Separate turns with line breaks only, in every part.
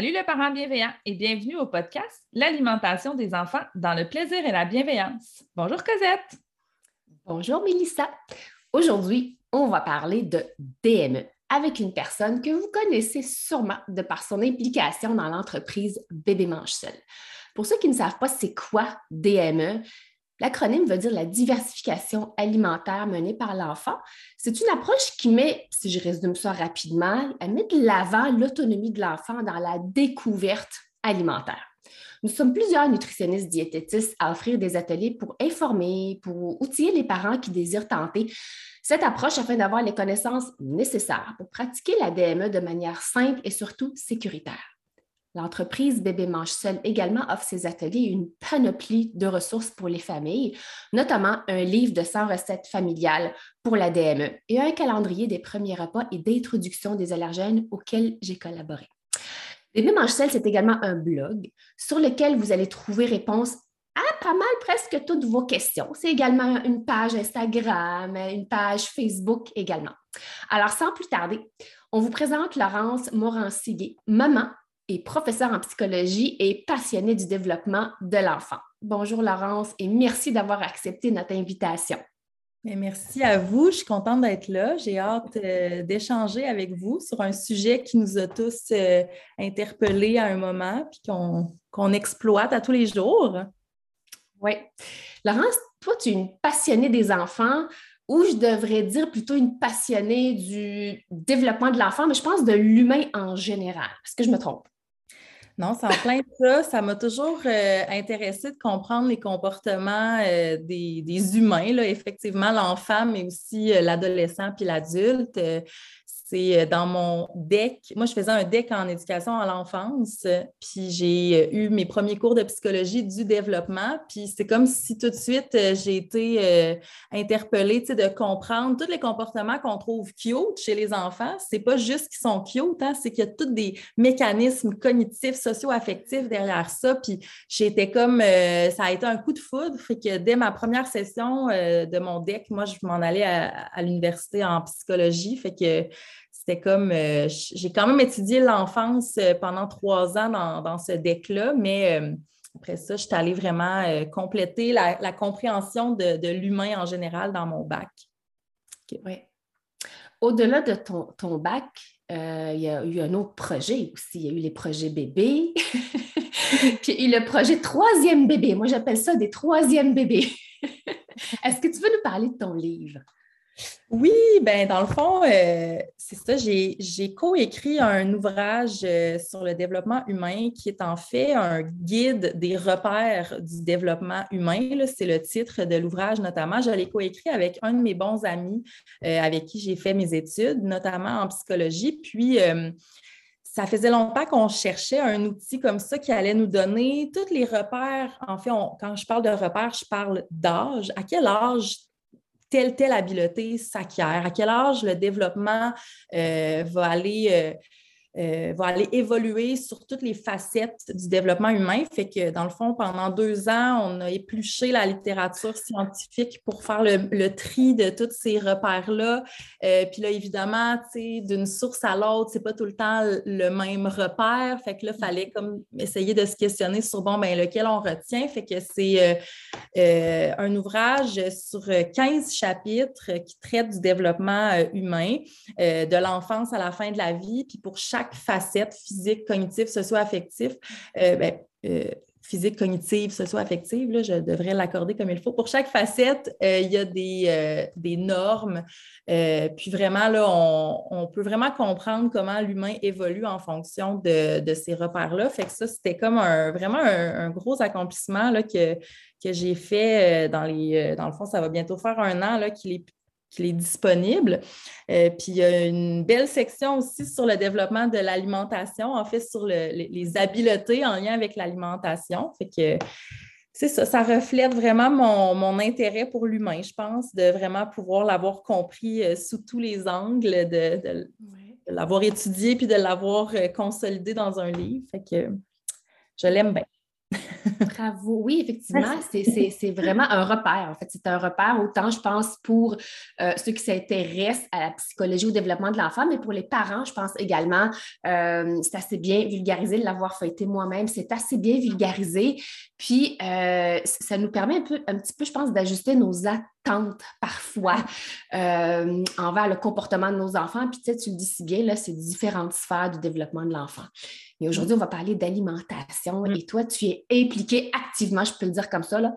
Salut le parent bienveillant et bienvenue au podcast L'alimentation des enfants dans le plaisir et la bienveillance. Bonjour Cosette.
Bonjour Mélissa. Aujourd'hui, on va parler de DME avec une personne que vous connaissez sûrement de par son implication dans l'entreprise Bébé Mange Seul. Pour ceux qui ne savent pas c'est quoi DME, L'acronyme veut dire la diversification alimentaire menée par l'enfant. C'est une approche qui met, si je résume ça rapidement, elle met de l'avant l'autonomie de l'enfant dans la découverte alimentaire. Nous sommes plusieurs nutritionnistes diététistes à offrir des ateliers pour informer, pour outiller les parents qui désirent tenter cette approche afin d'avoir les connaissances nécessaires pour pratiquer la DME de manière simple et surtout sécuritaire. L'entreprise Bébé Mange Seul également offre ses ateliers une panoplie de ressources pour les familles, notamment un livre de 100 recettes familiales pour la DME et un calendrier des premiers repas et d'introduction des allergènes auxquels j'ai collaboré. Bébé Mange Seul, c'est également un blog sur lequel vous allez trouver réponse à pas mal presque toutes vos questions. C'est également une page Instagram, une page Facebook également. Alors, sans plus tarder, on vous présente Laurence Moranciguet, maman est professeur en psychologie et passionné du développement de l'enfant. Bonjour Laurence et merci d'avoir accepté notre invitation.
merci à vous. Je suis contente d'être là. J'ai hâte euh, d'échanger avec vous sur un sujet qui nous a tous euh, interpellés à un moment puis qu'on exploite à tous les jours.
Oui. Laurence, toi, tu es une passionnée des enfants ou je devrais dire plutôt une passionnée du développement de l'enfant, mais je pense de l'humain en général. Est-ce que je me trompe?
Non, c'est en plein ça. Ça m'a toujours euh, intéressé de comprendre les comportements euh, des, humains, là, effectivement, l'enfant, mais aussi euh, l'adolescent puis l'adulte. C'est euh, dans mon DEC. Moi, je faisais un DEC en éducation à l'enfance, puis j'ai euh, eu mes premiers cours de psychologie du développement. Puis c'est comme si tout de suite, euh, j'ai été interpellée de comprendre tous les comportements qu'on trouve cute chez les enfants. C'est pas juste qu'ils sont cute, hein, c'est qu'il y a tous des mécanismes cognitifs, socio-affectifs derrière ça. Puis j'étais comme, ça a été un coup de foudre. Fait que dès ma première session de mon DEC, moi, je m'en allais à, à l'université en psychologie. Fait que c'était comme, euh, j'ai quand même étudié l'enfance euh, pendant trois ans dans, ce deck-là, mais euh, après ça, je suis allée vraiment compléter la, compréhension de, l'humain en général dans mon bac.
Au-delà de ton, bac, il y a eu un autre projet aussi. Il y a eu les projets bébés, puis le projet troisième bébé. Moi, j'appelle ça des troisièmes bébés. Est-ce que tu veux nous parler de ton livre?
Oui, ben dans le fond, euh, c'est ça, j'ai coécrit un ouvrage euh, sur le développement humain qui est en fait un guide des repères du développement humain. C'est le titre de l'ouvrage notamment. Je l'ai coécrit avec un de mes bons amis euh, avec qui j'ai fait mes études, notamment en psychologie. Puis, ça faisait longtemps qu'on cherchait un outil comme ça qui allait nous donner tous les repères. En fait, quand je parle de repères, je parle d'âge. À quel âge telle, telle habileté s'acquiert, à quel âge le développement euh, va aller euh, va aller évoluer sur toutes les facettes du développement humain. Fait que, dans le fond, pendant deux ans, on a épluché la littérature scientifique pour faire le, tri de tous ces repères-là. Euh, puis là, évidemment, d'une source à l'autre, c'est pas tout le temps le même repère. Fait que là, il fallait comme essayer de se questionner sur, bon, ben lequel on retient. Fait que c'est euh, un ouvrage sur 15 chapitres qui traite du développement humain, de l'enfance à la fin de la vie. Puis pour chaque facette physique, cognitive, socio-affective, euh, ben, euh, physique, cognitive, socio-affective, je devrais l'accorder comme il faut. Pour chaque facette, euh, il y a des, normes. puis vraiment, là, on, peut vraiment comprendre comment l'humain évolue en fonction de, ces repères-là. Fait que ça, c'était comme un, vraiment un, gros accomplissement là, que, que j'ai fait dans les. Dans le fond, ça va bientôt faire un an qu'il est qu'il est disponible. Euh, puis il y a une belle section aussi sur le développement de l'alimentation, en fait, sur les, habiletés en lien avec l'alimentation. Fait que c'est ça, ça reflète vraiment mon, intérêt pour l'humain, je pense, de vraiment pouvoir l'avoir compris euh, sous tous les angles, de, l'avoir étudié puis de l'avoir euh, consolidé dans un livre. Fait que je l'aime bien.
Bravo. Oui, effectivement, c'est vraiment un repère. En fait, c'est un repère autant, je pense, pour euh, ceux qui s'intéressent à la psychologie au développement de l'enfant, mais pour les parents, je pense également, euh, c'est assez bien vulgarisé de l'avoir feuilleté moi-même. C'est assez bien vulgarisé. Puis, euh, ça nous permet un, peu, un petit peu, je pense, d'ajuster nos attentes parfois envers le comportement de nos enfants. Puis, tu sais, tu le dis si bien, là, c'est différentes sphères du développement de l'enfant. Mais aujourd'hui, on va parler d'alimentation mm. et toi, tu es impliqué activement, je peux le dire comme ça, là,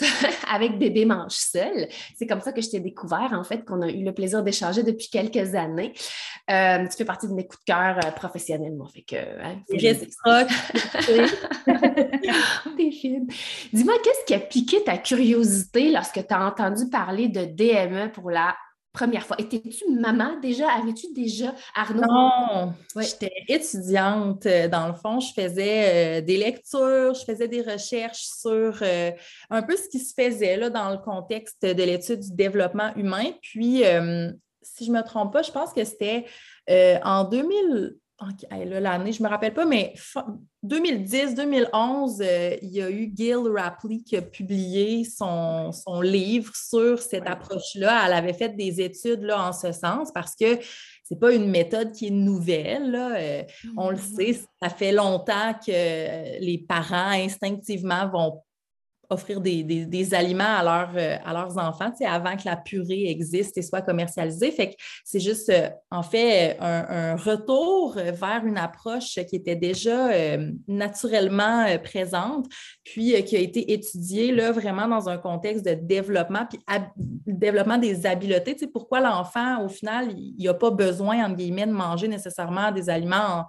avec Bébé Mange Seul. C'est comme ça que je t'ai découvert, en fait, qu'on a eu le plaisir d'échanger depuis quelques années. Euh, tu fais partie de mes coups de cœur euh, professionnellement. Fait que, hein, Dis-moi, qu'est-ce qui a piqué ta curiosité lorsque tu as entendu parler de DME pour la première fois. Étais-tu maman déjà? Avais-tu déjà Arnaud?
Non, j'étais étudiante. Euh, dans le fond, je faisais euh, des lectures, je faisais des recherches sur euh, un peu ce qui se faisait là, dans le contexte de l'étude du développement humain. Puis, si je ne me trompe pas, je pense que c'était en 2000 l'année, je ne me rappelle pas, mais 2010-2011, euh, il y a eu Gil Rapley qui a publié son, livre sur cette approche-là. Elle avait fait des études là, en ce sens parce que ce n'est pas une méthode qui est nouvelle. Euh, on le mm-hmm. sait, ça fait longtemps que les parents instinctivement vont offrir des, aliments à, euh, à leurs enfants, avant que la purée existe et soit commercialisée. Fait que c'est juste, euh, en fait, un, retour vers une approche qui était déjà euh, naturellement présente, puis qui a été étudiée là, vraiment dans un contexte de développement, puis développement des habiletés. Tu pourquoi l'enfant, au final, il n'a pas besoin, entre guillemets, de manger nécessairement des aliments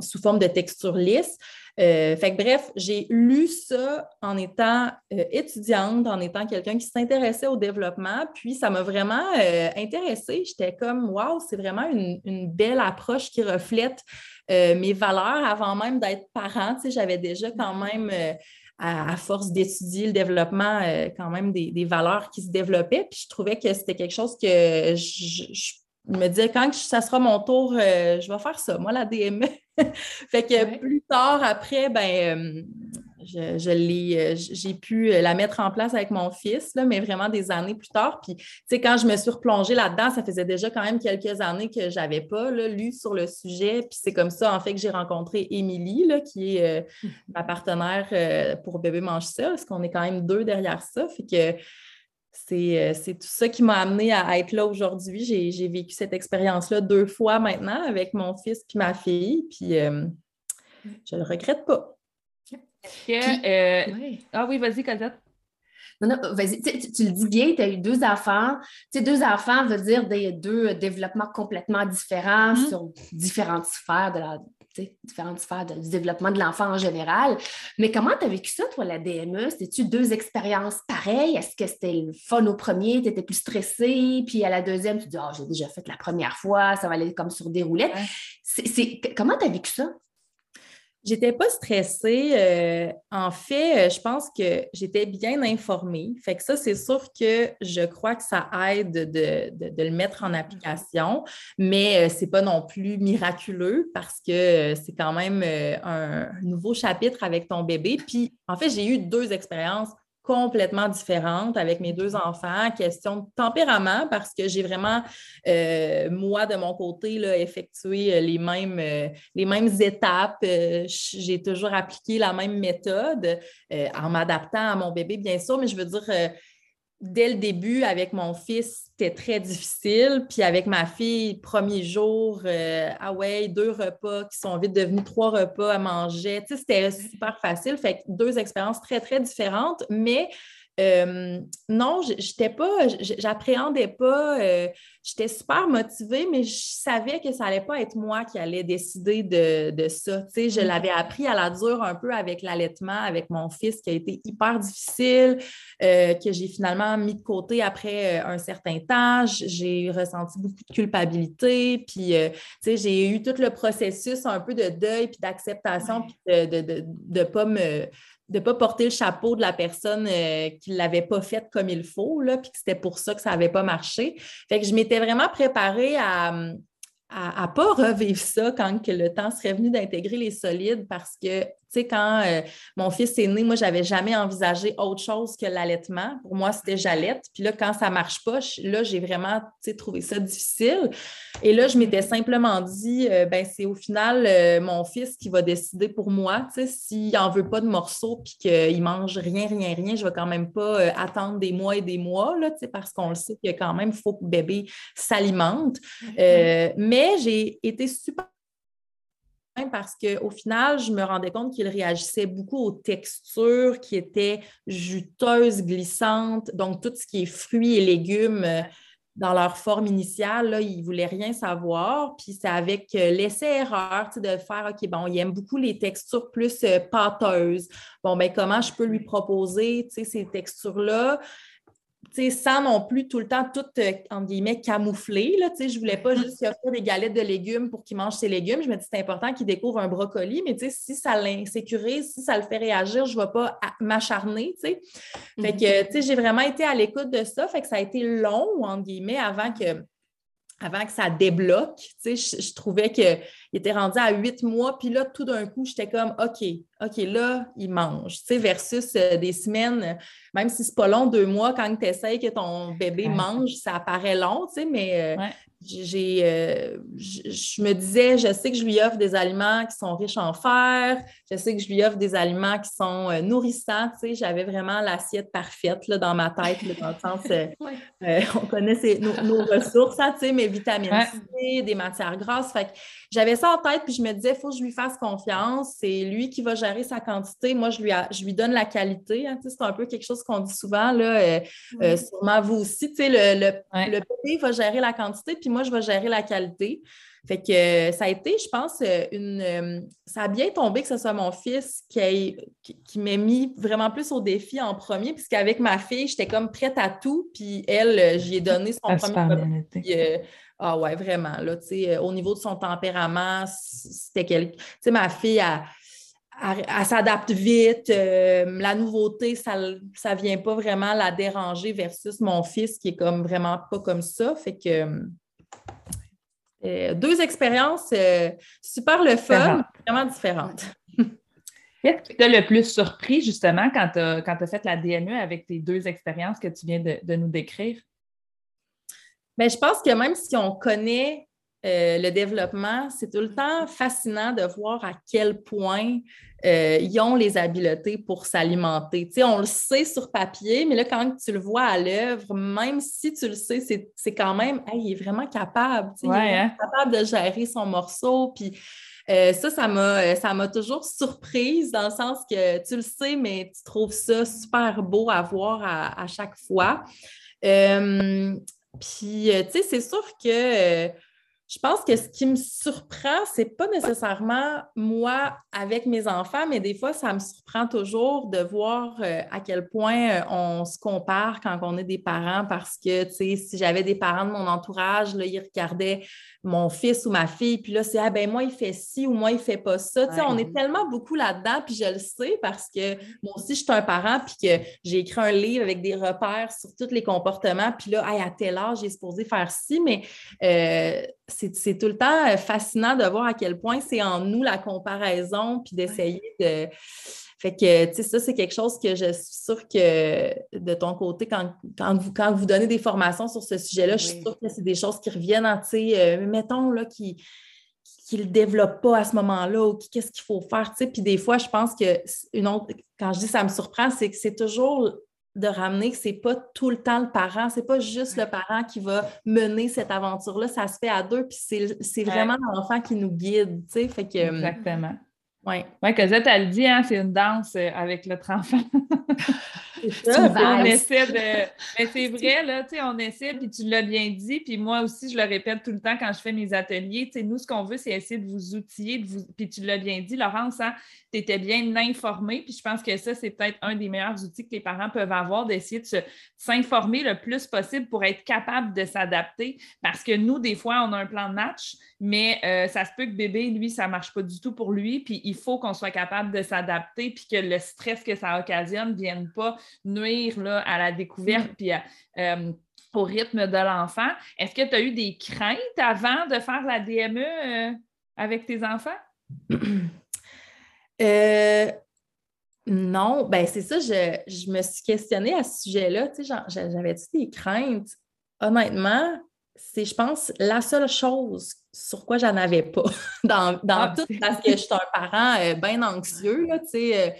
sous forme de texture lisse? Euh, fait que bref, j'ai lu ça en étant euh, étudiante, en étant quelqu'un qui s'intéressait au développement, puis ça m'a vraiment euh, intéressée. J'étais comme, waouh, c'est vraiment une, belle approche qui reflète mes valeurs avant même d'être parent. Tu j'avais déjà quand même à, force d'étudier le développement, quand même des, valeurs qui se développaient. Puis je trouvais que c'était quelque chose que je, me disais, quand ça sera mon tour, je vais faire ça, moi, la DME. fait que plus tard, après, ben, euh, je, euh, j'ai pu la mettre en place avec mon fils, là, mais vraiment des années plus tard. Puis, tu sais, quand je me suis replongée là-dedans, ça faisait déjà quand même quelques années que je n'avais pas lu sur le sujet. Puis c'est comme ça, en fait, que j'ai rencontré Émilie, qui est euh, mmh. ma partenaire pour Bébé Mange ça, parce qu'on est quand même deux derrière ça. Fait que euh, c'est tout ça qui m'a amené à être là aujourd'hui. J'ai vécu cette expérience-là deux fois maintenant avec mon fils puis ma fille, puis euh, je ne le regrette pas.
Euh, ah oui, vas-y, Cosette.
Non, non, vas-y. Tu, le dis bien, tu as eu deux enfants. Tu sais, deux enfants veut dire des deux développements complètement différents mm-hmm. sur différentes sphères de la, différentes sphères du développement de l'enfant en général. Mais comment tu as vécu ça, toi, la DME? C'était-tu deux expériences pareilles? Est-ce que c'était le fun au premier, tu étais plus stressée, puis à la deuxième, tu dis, oh, j'ai déjà fait la première fois, ça va aller comme sur des roulettes. Comment tu as vécu ça?
J'étais pas stressée. Euh, en fait, euh, je pense que j'étais bien informée. Fait que ça, c'est sûr que je crois que ça aide de, le mettre en application, mais ce c'est pas non plus miraculeux parce que c'est quand même un nouveau chapitre avec ton bébé. Puis, en fait, j'ai eu deux expériences complètement différente avec mes deux enfants, question de tempérament, parce que j'ai vraiment, euh, moi, de mon côté, là, effectué euh, les mêmes, euh, les mêmes étapes. j'ai toujours appliqué la même méthode en m'adaptant à mon bébé, bien sûr, mais je veux dire, dès le début, avec mon fils, c'était très difficile. Puis avec ma fille, premier jour, euh, ah ouais, deux repas qui sont vite devenus trois repas à manger. Tu sais, c'était super facile. Fait que deux expériences très, très différentes. Mais euh, non, j'étais pas, j'appréhendais pas, euh, j'étais super motivée, mais je savais que ça allait pas être moi qui allais décider de, ça. Tu sais, je mm. l'avais appris à la dure un peu avec l'allaitement, avec mon fils qui a été hyper difficile, euh, que j'ai finalement mis de côté après un certain temps. J'ai ressenti beaucoup de culpabilité, puis tu sais, j'ai eu tout le processus un peu de deuil puis d'acceptation, puis de ne pas me de ne pas porter le chapeau de la personne euh, qui ne l'avait pas fait comme il faut, là, puis que c'était pour ça que ça n'avait pas marché. Fait que je m'étais vraiment préparée à, à ne pas revivre ça quand que le temps serait venu d'intégrer les solides parce que tu sais, quand euh, mon fils est né, moi, je n'avais jamais envisagé autre chose que l'allaitement. Pour moi, c'était j'allaite. Puis là, quand ça ne marche pas, là, j'ai vraiment trouvé ça difficile. Et là, je m'étais simplement dit, euh, ben, c'est au final euh, mon fils qui va décider pour moi. S'il n'en veut pas de morceaux puis qu'il ne mange rien, rien, rien, je ne vais quand même pas attendre des mois et des mois, là, parce qu'on le sait qu'il quand même, il faut que le bébé s'alimente. Mais j'ai été super parce qu'au final, je me rendais compte qu'il réagissait beaucoup aux textures qui étaient juteuses, glissantes, donc tout ce qui est fruits et légumes euh, dans leur forme initiale, là, il ne voulait rien savoir. Puis c'est avec euh, l'essai-erreur de faire, OK, bon, il aime beaucoup les textures plus euh, pâteuses. Bon, ben comment je peux lui proposer ces textures-là? Sans non plus tout le temps tout, euh, entre guillemets, camoufler. Là, je ne voulais pas juste faire des galettes de légumes pour qu'il mange ses légumes. Je me dis c'est important qu'il découvre un brocoli, mais si ça l'insécurise, si ça le fait réagir, je ne vais pas m'acharner. Fait que j'ai vraiment été à l'écoute de ça. Fait que ça a été long, entre guillemets, avant que avant que ça débloque. Je, je trouvais qu'il était rendu à huit mois, puis là, tout d'un coup, j'étais comme OK, OK, là, il mange. versus euh, des semaines, même si c'est pas long, deux mois, quand tu essaies que ton bébé mange, ça paraît long, mais euh, j'ai, euh, je me disais, je sais que je lui offre des aliments qui sont riches en fer, je sais que je lui offre des aliments qui sont euh, nourrissants. j'avais vraiment l'assiette parfaite là, dans ma tête, dans le sens, euh, on connaît nos, ressources, hein, mes vitamines C, des matières grasses. Fait j'avais ça en tête, puis je me disais, il faut que je lui fasse confiance. C'est lui qui va gérer sa quantité. Moi, je lui, je lui donne la qualité. Hein, c'est un peu quelque chose qu'on dit souvent, là, sûrement vous aussi. Le, le, le bébé va gérer la quantité, puis moi, je vais gérer la qualité. Fait que euh, ça a été, je pense, euh, une. Euh, ça a bien tombé que ce soit mon fils qui, qui, m'ait mis vraiment plus au défi en premier, puisqu'avec ma fille, j'étais comme prête à tout, puis elle, j'y ai donné son premier. ah ouais, vraiment. Là, au niveau de son tempérament, c'était quelque. Tu sais, ma fille, elle, s'adapte vite. la nouveauté, ça ne vient pas vraiment la déranger versus mon fils qui est comme vraiment pas comme ça. Fait que euh, deux expériences euh, super le fun, vraiment différentes.
Qu'est-ce qui t'a le plus surpris justement quand tu as, fait la DME avec tes deux expériences que tu viens de, nous décrire?
Bien, je pense que même si on connaît euh, le développement, c'est tout le temps fascinant de voir à quel point euh, ils ont les habiletés pour s'alimenter. Tu sais, on le sait sur papier, mais là, quand tu le vois à l'œuvre, même si tu le sais, c'est quand même, il est vraiment capable. il est hein? capable de gérer son morceau. Puis euh, ça, ça m'a toujours surprise dans le sens que tu le sais, mais tu trouves ça super beau à voir à, chaque fois. puis, tu sais, c'est sûr que je pense que ce qui me surprend, c'est pas nécessairement moi avec mes enfants, mais des fois, ça me surprend toujours de voir euh, à quel point euh, on se compare quand on est des parents parce que, tu sais, si j'avais des parents de mon entourage, là, ils regardaient mon fils ou ma fille, puis là, c'est ah ben moi, il fait ci ou moi, il fait pas ça. Tu sais, on est tellement beaucoup là-dedans, puis je le sais parce que moi aussi, je suis un parent, puis que j'ai écrit un livre avec des repères sur tous les comportements, puis là, à tel âge, j'ai supposé faire ci, mais euh, c'est tout le temps euh, fascinant de voir à quel point c'est en nous la comparaison, puis d'essayer de. Fait que, tu sais, ça, c'est quelque chose que je suis sûre que de ton côté, quand, vous, quand vous donnez des formations sur ce sujet-là, je suis sûre que c'est des choses qui reviennent, hein, tu sais, euh, mettons, là, qui ne le développent pas à ce moment-là ou qu'est-ce qu'il faut faire, tu sais. Puis des fois, je pense que une autre, quand je dis ça me surprend, c'est que c'est toujours de ramener que c'est pas tout le temps le parent, c'est pas juste le parent qui va mener cette aventure-là, ça se fait à deux, puis c'est vraiment l'enfant qui nous guide, tu sais, fait que...
Exactement. Oui, ouais, Cosette, elle dit, hein, c'est une danse euh, avec notre enfant. on essaie de. Mais c'est vrai, là, tu sais, on essaie, puis tu l'as bien dit, puis moi aussi, je le répète tout le temps quand je fais mes ateliers. Tu sais, nous, ce qu'on veut, c'est essayer de vous outiller, de vous... puis tu l'as bien dit, Laurence, hein, tu étais bien informée, puis je pense que ça, c'est peut-être un des meilleurs outils que les parents peuvent avoir, d'essayer de s'informer le plus possible pour être capable de s'adapter. Parce que nous, des fois, on a un plan de match, mais euh, ça se peut que bébé, lui, ça ne marche pas du tout pour lui, puis il faut qu'on soit capable de s'adapter, puis que le stress que ça occasionne ne vienne pas nuire là, à la découverte mm. puis euh, au rythme de l'enfant. Est-ce que tu as eu des craintes avant de faire la DME euh, avec tes enfants?
Non, ben c'est ça, je, me suis questionnée à ce sujet-là. Tu sais, j'avais-tu des craintes? Honnêtement, c'est, je pense, la seule chose sur quoi j'en avais pas dans, ah, tout, parce que je suis un parent bien anxieux, tu sais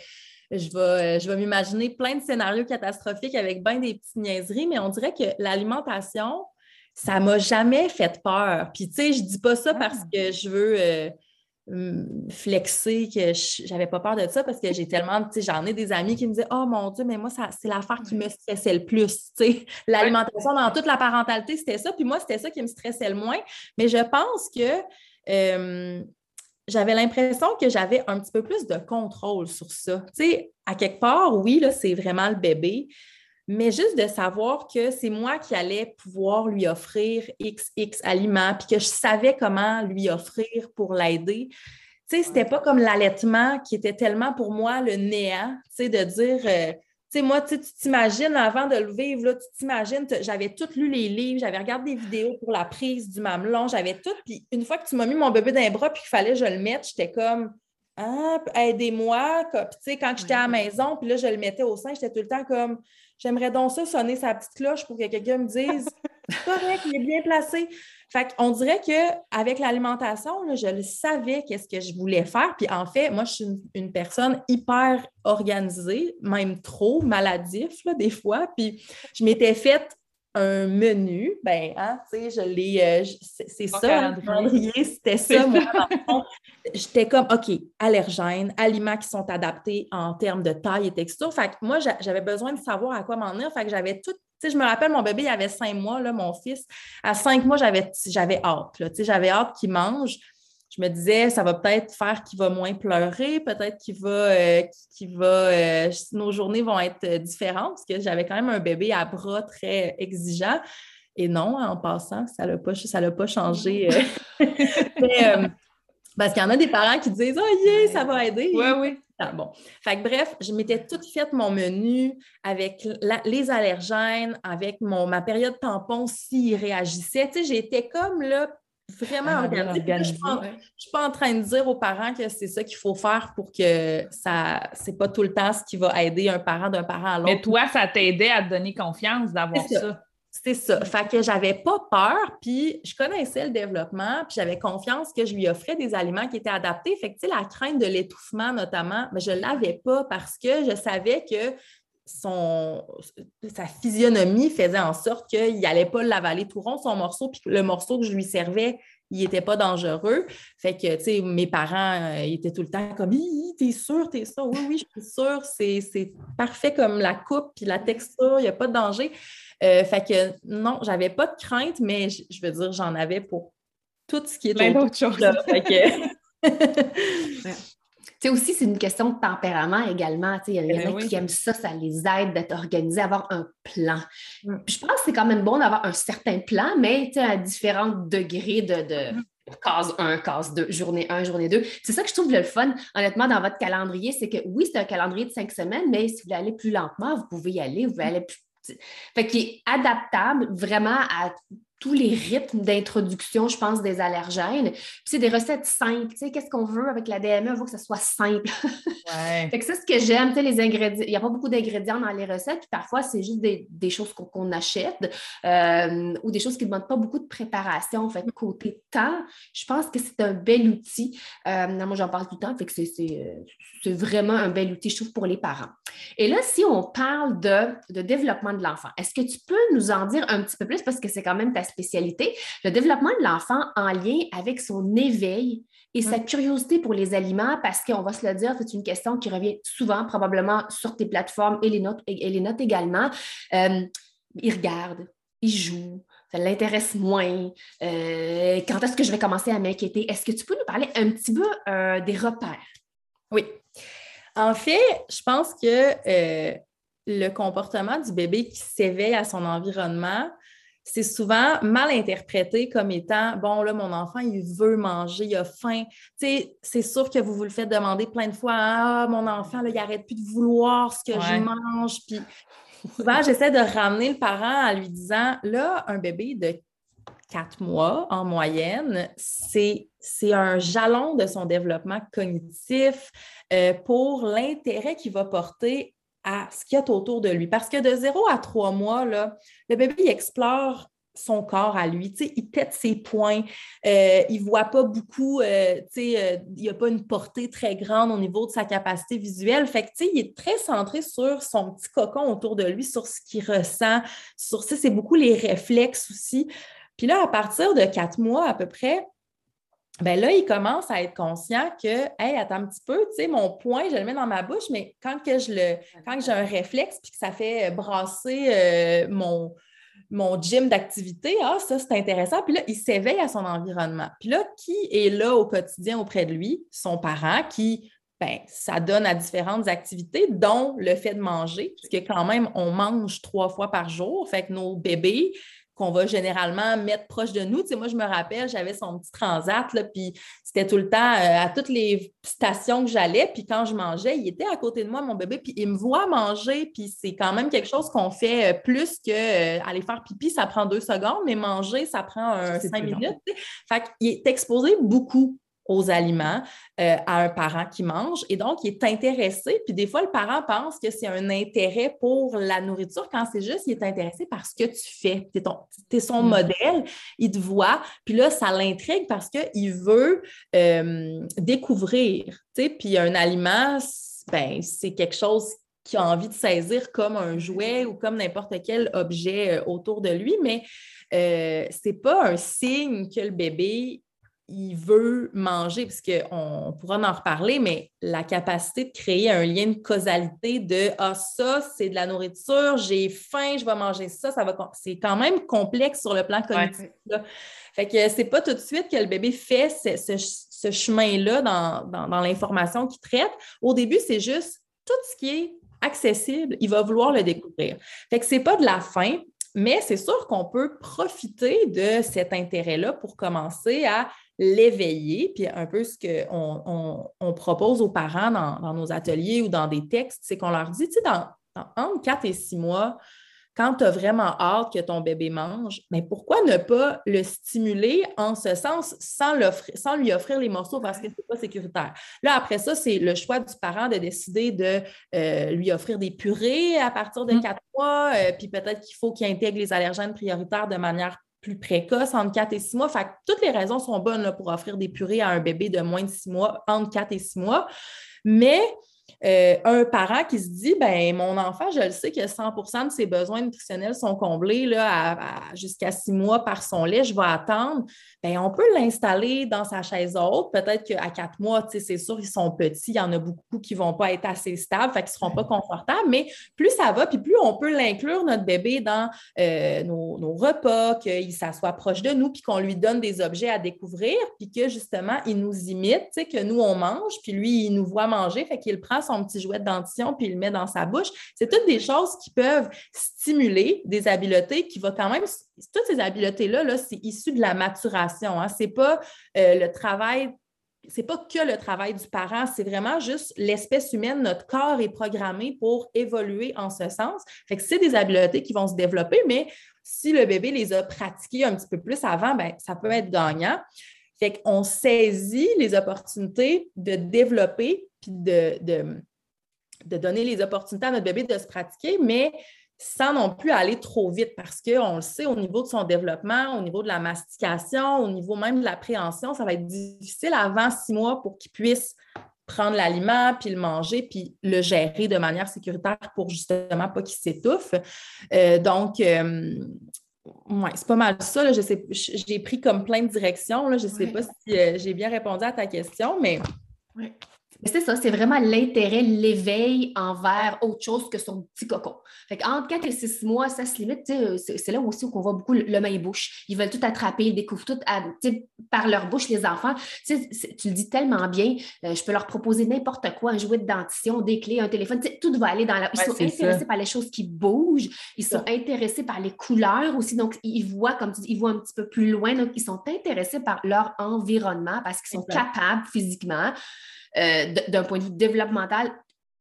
je vais, euh, je vais m'imaginer plein de scénarios catastrophiques avec bien des petites niaiseries, mais on dirait que l'alimentation, ça m'a jamais fait peur. Puis, tu sais, je dis pas ça parce ah. que je veux euh, flexer, que j'avais pas peur de ça, parce que j'ai tellement, tu sais, j'en ai des amis qui me disent Oh mon Dieu, mais moi, c'est l'affaire qui me stressait le plus. Tu sais, l'alimentation dans toute la parentalité, c'était ça. Puis moi, c'était ça qui me stressait le moins. Mais je pense que. Euh, j'avais l'impression que j'avais un petit peu plus de contrôle sur ça. Tu sais, à quelque part, oui, là, c'est vraiment le bébé, mais juste de savoir que c'est moi qui allais pouvoir lui offrir XX aliments, puis que je savais comment lui offrir pour l'aider. Tu sais, c'était pas comme l'allaitement qui était tellement pour moi le néant, tu sais, de dire... Euh, tu sais, moi, tu t'imagines, avant de le vivre, là, tu t'imagines, j'avais tout lu les livres, j'avais regardé des vidéos pour la prise du mamelon, j'avais tout. Puis une fois que tu m'as mis mon bébé dans les bras puis qu'il fallait que je le mette, j'étais comme Ah, aidez-moi. Puis tu sais, quand j'étais à la maison, puis là, je le mettais au sein, j'étais tout le temps comme J'aimerais donc ça sonner sa petite cloche pour que quelqu'un me dise C'est correct, il est bien placé. Fait qu'on dirait qu'avec l'alimentation, je le savais qu'est-ce que je voulais faire. Puis en fait, moi, je suis une, personne hyper organisée, même trop maladif, des fois. Puis je m'étais faite un menu, ben, hein, tu sais, je l'ai, euh, c'est ça, le calendrier, c'était ça, moi, J'étais comme, OK, allergènes, aliments qui sont adaptés en termes de taille et texture. Fait que moi, j'avais besoin de savoir à quoi m'en venir. Fait que j'avais tout je me rappelle, mon bébé, il avait cinq mois, là, mon fils. À cinq mois, j'avais, hâte. Là, j'avais hâte qu'il mange. Je me disais, ça va peut-être faire qu'il va moins pleurer, peut-être qu'il va, euh, qu'il va euh, nos journées vont être euh, différentes, parce que j'avais quand même un bébé à bras très exigeant. Et non, en passant, ça n'a pas, pas changé. parce qu'il y en a des parents qui disent Oh yeah, ça va aider.
Oui, oui.
Ah, bon. Fait que, bref, je m'étais toute faite mon menu avec les allergènes, avec mon, ma période tampon s'il réagissait. Tu sais, j'étais comme là vraiment ah, organisée. je ne suis, pas en train de dire aux parents que c'est ça qu'il faut faire pour que ça c'est pas tout le temps ce qui va aider un parent d'un parent à l'autre.
Mais toi, ça t'aidait à te donner confiance d'avoir ça.
C'est ça. Fait que j'avais pas peur, puis je connaissais le développement, puis j'avais confiance que je lui offrais des aliments qui étaient adaptés. Fait que, la crainte de l'étouffement, notamment, mais je ne l'avais pas parce que je savais que son, sa physionomie faisait en sorte qu'il n'allait pas l'avaler tout rond, son morceau, puis le morceau que je lui servais, il n'était pas dangereux. Fait que, tu sais, mes parents, euh, étaient tout le temps comme, t'es sûr, t'es sûr? Oui, oui, je suis sûre, c'est parfait comme la coupe, puis la texture, il n'y a pas de danger. Euh, fait que non, j'avais pas de crainte, mais je veux dire, j'en avais pour tout ce qui est
Plein d'autres choses. sais, aussi, c'est une question de tempérament également. Il y en a ben qui aiment ça, ça les aide d'être organisés, avoir un plan. Mm. Puis je pense que c'est quand même bon d'avoir un certain plan, mais à différents degrés de, de mm. case 1, case 2, journée 1, journée 2. C'est ça que je trouve le fun, honnêtement, dans votre calendrier, c'est que oui, c'est un calendrier de cinq semaines, mais si vous voulez aller plus lentement, vous pouvez y aller, vous pouvez aller plus fait qu'il est adaptable vraiment à tous les rythmes d'introduction, je pense, des allergènes. Puis c'est des recettes simples. Tu sais, qu'est-ce qu'on veut avec la DME? On veut que ce soit simple. Ouais. que c'est ce que j'aime, les ingrédients. Il n'y a pas beaucoup d'ingrédients dans les recettes. Parfois, c'est juste des, choses qu'on achète euh, ou des choses qui ne demandent pas beaucoup de préparation. Fait côté temps, je pense que c'est un bel outil. Euh, moi, j'en parle tout le temps. Fait que c'est vraiment un bel outil, je trouve, pour les parents. Et là, si on parle de, de développement de l'enfant, est-ce que tu peux nous en dire un petit peu plus parce que c'est quand même ta spécialité, le développement de l'enfant en lien avec son éveil et sa curiosité pour les aliments, parce qu'on va se le dire, c'est une question qui revient souvent, probablement sur tes plateformes et les notes, et les notes également. Euh, il regarde, il joue, ça l'intéresse moins. Euh, quand est-ce que je vais commencer à m'inquiéter? Est-ce que tu peux nous parler un petit peu euh, des repères?
Oui. En fait, je pense que le comportement du bébé qui s'éveille à son environnement, c'est souvent mal interprété comme étant bon, là, mon enfant, il veut manger, il a faim. Tu sais, c'est sûr que vous vous le faites demander plein de fois Ah, mon enfant, là, il n'arrête plus de vouloir ce que je mange. Puis souvent, j'essaie de ramener le parent en lui disant Là, un bébé de quatre mois en moyenne, c'est un jalon de son développement cognitif euh, pour l'intérêt qu'il va porter à ce qu'il y a autour de lui. Parce que de zéro à trois mois, le bébé il explore son corps à lui. il tête ses poings, euh, il ne voit pas beaucoup, euh, euh, il n'y a pas une portée très grande au niveau de sa capacité visuelle. Fait il est très centré sur son petit cocon autour de lui, sur ce qu'il ressent, sur c'est beaucoup les réflexes aussi. Puis là, à partir de quatre mois à peu près, ben là, il commence à être conscient que, hey, attends un petit peu, tu sais, mon poing, je le mets dans ma bouche, mais quand que je le, quand j'ai un réflexe puis que ça fait brasser euh, mon, mon gym d'activité, ah, ça, c'est intéressant. Puis là, il s'éveille à son environnement. Puis là, qui est là au quotidien auprès de lui? Son parent qui, ben, ça donne à différentes activités, dont le fait de manger, puisque quand même, on mange trois fois par jour. Fait que nos bébés, qu'on va généralement mettre proche de nous. Tu sais, moi, je me rappelle, j'avais son petit transat, là, puis c'était tout le temps euh, à toutes les stations que j'allais, puis quand je mangeais, il était à côté de moi, mon bébé, puis il me voit manger, puis c'est quand même quelque chose qu'on fait euh, plus que euh, aller faire pipi, ça prend deux secondes, mais manger, ça prend cinq minutes. Fait qu'il est exposé beaucoup aux aliments euh, à un parent qui mange. Et donc, il est intéressé. Puis des fois, le parent pense que c'est un intérêt pour la nourriture quand c'est juste, il est intéressé par ce que tu fais. Tu es, son mm. modèle, il te voit. Puis là, ça l'intrigue parce qu'il veut euh, découvrir. Puis un aliment, ben, c'est quelque chose qui a envie de saisir comme un jouet ou comme n'importe quel objet euh, autour de lui, mais ce n'est pas un signe que le bébé il veut manger, puisqu'on pourra en reparler, mais la capacité de créer un lien de causalité de Ah, ça, c'est de la nourriture, j'ai faim, je vais manger ça, ça va. C'est quand même complexe sur le plan cognitif. Fait que c'est pas tout de suite que le bébé fait ce, chemin-là dans, dans l'information qu'il traite. Au début, c'est juste tout ce qui est accessible, il va vouloir le découvrir. Fait que c'est pas de la faim, mais c'est sûr qu'on peut profiter de cet intérêt-là pour commencer à l'éveiller, puis un peu ce qu'on on, propose aux parents dans, nos ateliers ou dans des textes, c'est qu'on leur dit, tu sais, dans, entre 4 et 6 mois, quand tu as vraiment hâte que ton bébé mange, mais pourquoi ne pas le stimuler en ce sens sans, sans lui offrir les morceaux parce que ce n'est pas sécuritaire? Là, après ça, c'est le choix du parent de décider de euh, lui offrir des purées à partir de 4 mmh. mois, euh, puis peut-être qu'il faut qu'il intègre les allergènes prioritaires de manière plus précoce, entre 4 et 6 mois. Fait toutes les raisons sont bonnes pour offrir des purées à un bébé de moins de 6 mois, entre 4 et 6 mois. Mais euh, un parent qui se dit ben mon enfant, je le sais que 100% de ses besoins nutritionnels sont comblés là, jusqu'à six mois par son lait, je vais attendre. Bien, on peut l'installer dans sa chaise haute. Peut-être qu'à quatre mois, c'est sûr, ils sont petits, il y en a beaucoup qui ne vont pas être assez stables, fait qu'ils ne seront pas confortables, mais plus ça va, puis plus on peut l'inclure, notre bébé, dans euh, nos, nos, repas, qu'il s'assoit proche de nous, puis qu'on lui donne des objets à découvrir, puis que justement, il nous imite, que nous, on mange, puis lui, il nous voit manger, fait qu'il prend son petit jouet de dentition, puis il le met dans sa bouche. C'est toutes des choses qui peuvent stimuler des habiletés qui vont quand même toutes ces habiletés-là, -là, c'est issu de la maturation. Hein. Ce n'est pas euh, le travail c'est pas que le travail du parent, c'est vraiment juste l'espèce humaine, notre corps est programmé pour évoluer en ce sens. Que c'est des habiletés qui vont se développer, mais si le bébé les a pratiquées un petit peu plus avant, ben, ça peut être gagnant. Fait qu'on saisit les opportunités de développer puis de, de, donner les opportunités à notre bébé de se pratiquer, mais sans non plus aller trop vite parce qu'on le sait, au niveau de son développement, au niveau de la mastication, au niveau même de l'appréhension, ça va être difficile avant six mois pour qu'il puisse prendre l'aliment, puis le manger, puis le gérer de manière sécuritaire pour justement pas qu'il s'étouffe. Euh, donc, euh, oui, c'est pas mal ça. j'ai pris comme plein de directions. je ne sais pas si euh, j'ai bien répondu à ta question, mais.
C'est ça, c'est vraiment l'intérêt, l'éveil envers autre chose que son petit cocon. Fait entre 4 et 6 mois, ça se limite. C'est là aussi où on voit beaucoup le main-bouche. Ils veulent tout attraper, ils découvrent tout par leur bouche, les enfants. tu le dis tellement bien. Euh, je peux leur proposer n'importe quoi, un jouet de dentition, des clés, un téléphone. Tout va aller dans la. Ils sont intéressés par les choses qui bougent. Ils sont intéressés par les couleurs aussi. Donc, ils voient, comme tu dis, ils voient un petit peu plus loin. Donc, ils sont intéressés par leur environnement parce qu'ils sont capables physiquement. Euh, d'un point de vue développemental,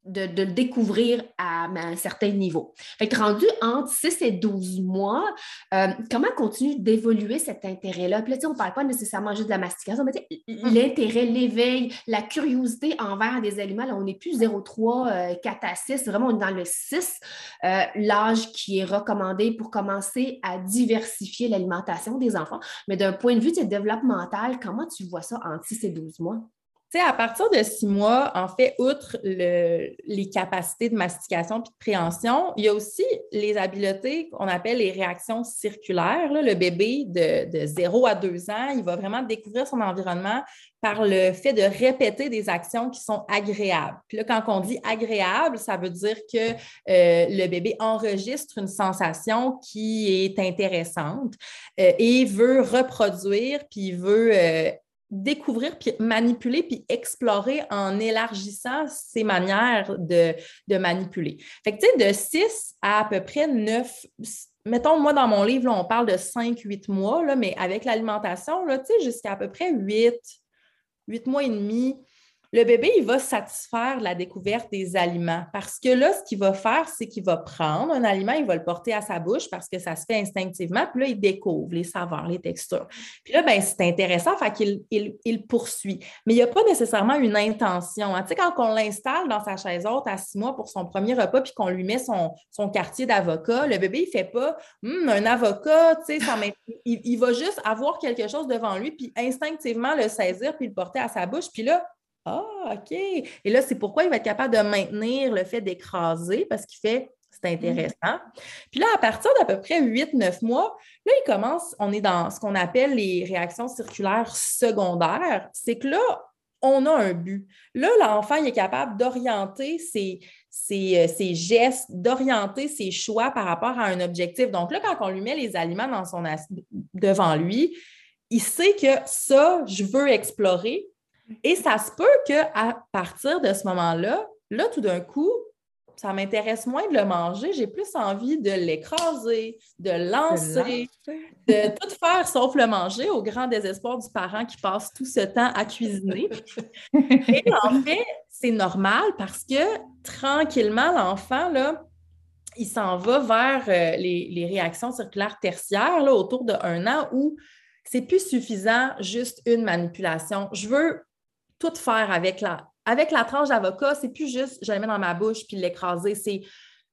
de, le découvrir à, un certain niveau. Fait que rendu entre 6 et 12 mois, euh, comment continue d'évoluer cet intérêt-là? Puis là, on ne parle pas nécessairement juste de la mastication, mais mm. l'intérêt, l'éveil, la curiosité envers des aliments, là, on n'est plus 0,3, 4 euh, à 6, vraiment, on est dans le 6, l'âge qui est recommandé pour commencer à diversifier l'alimentation des enfants. Mais d'un point de vue développemental, comment tu vois ça entre 6 et 12 mois?
À partir de six mois, en fait, outre les capacités de mastication et de préhension, il y a aussi les habiletés qu'on appelle les réactions circulaires. Le bébé de, de 0 à 2 ans, il va vraiment découvrir son environnement par le fait de répéter des actions qui sont agréables. Puis là, quand on dit agréable, ça veut dire que euh, le bébé enregistre une sensation qui est intéressante euh, et veut reproduire, puis veut euh, découvrir, puis manipuler, puis explorer en élargissant ses manières de, manipuler. Fait que, tu sais, de 6 à à peu près 9, mettons, moi, dans mon livre, on parle de 5-8 mois, là, mais avec l'alimentation, tu sais, jusqu'à à peu près 8, 8 mois et demi, le bébé, il va satisfaire la découverte des aliments parce que là, ce qu'il va faire, c'est qu'il va prendre un aliment, il va le porter à sa bouche parce que ça se fait instinctivement, puis là, il découvre les saveurs, les textures. Puis là, ben, c'est intéressant, fait qu'il il, poursuit. Mais il n'y a pas nécessairement une intention. Hein. Tu sais, quand on l'installe dans sa chaise haute à six mois pour son premier repas, puis qu'on lui met son, quartier d'avocat, le bébé, il ne fait pas hum, un avocat, tu sais, il, il va juste avoir quelque chose devant lui, puis instinctivement le saisir, puis le porter à sa bouche. Puis là, ah, OK. Et là, c'est pourquoi il va être capable de maintenir le fait d'écraser parce qu'il fait c'est mmh. intéressant. Puis là, à partir d'à peu près 8-9 mois, là, il commence, on est dans ce qu'on appelle les réactions circulaires secondaires. C'est que là, on a un but. Là, l'enfant est capable d'orienter ses, ses, euh, ses, gestes, d'orienter ses choix par rapport à un objectif. Donc là, quand on lui met les aliments dans son devant lui, il sait que ça, je veux explorer, et ça se peut qu'à partir de ce moment-là, là, tout d'un coup, ça m'intéresse moins de le manger, j'ai plus envie de l'écraser, de lancer, de tout faire sauf le manger, au grand désespoir du parent qui passe tout ce temps à cuisiner. Et en fait, c'est normal parce que tranquillement, l'enfant, là, il s'en va vers euh, les, réactions circulaires tertiaires là, autour d'un an où c'est plus suffisant juste une manipulation. Je veux tout faire avec la, avec la tranche d'avocat. C'est plus juste je le mets dans ma bouche puis l'écraser. C'est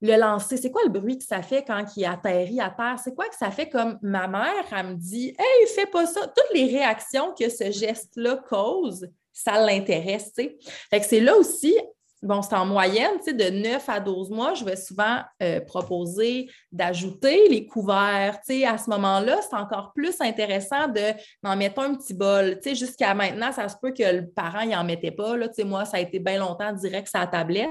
le lancer. C'est quoi le bruit que ça fait quand il atterrit à terre? C'est quoi que ça fait comme ma mère, elle me dit Hey, fais pas ça. Toutes les réactions que ce geste-là cause, ça l'intéresse. Fait que c'est là aussi bon, c'est en moyenne, de 9 à 12 mois, je vais souvent euh, proposer d'ajouter les couverts. à ce moment-là, c'est encore plus intéressant de mettre un petit bol. Jusqu'à maintenant, ça se peut que le parent n'en mettait pas. Là, moi, ça a été bien longtemps direct sa tablette.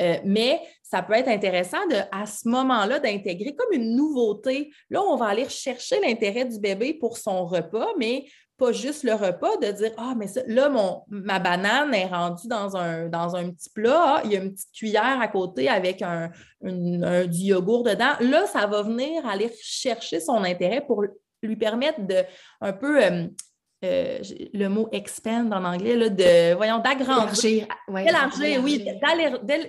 Euh, mais ça peut être intéressant à ce moment-là d'intégrer comme une nouveauté. Là, on va aller chercher l'intérêt du bébé pour son repas, mais pas juste le repas, de dire Ah, mais là, mon, ma banane est rendue dans un, dans un petit plat, ah, il y a une petite cuillère à côté avec un, du yogourt dedans. Là, ça va venir aller chercher son intérêt pour lui permettre de un peu euh, euh, le mot expand en anglais, là, de, voyons, d'agrandir. D'élargir, oui,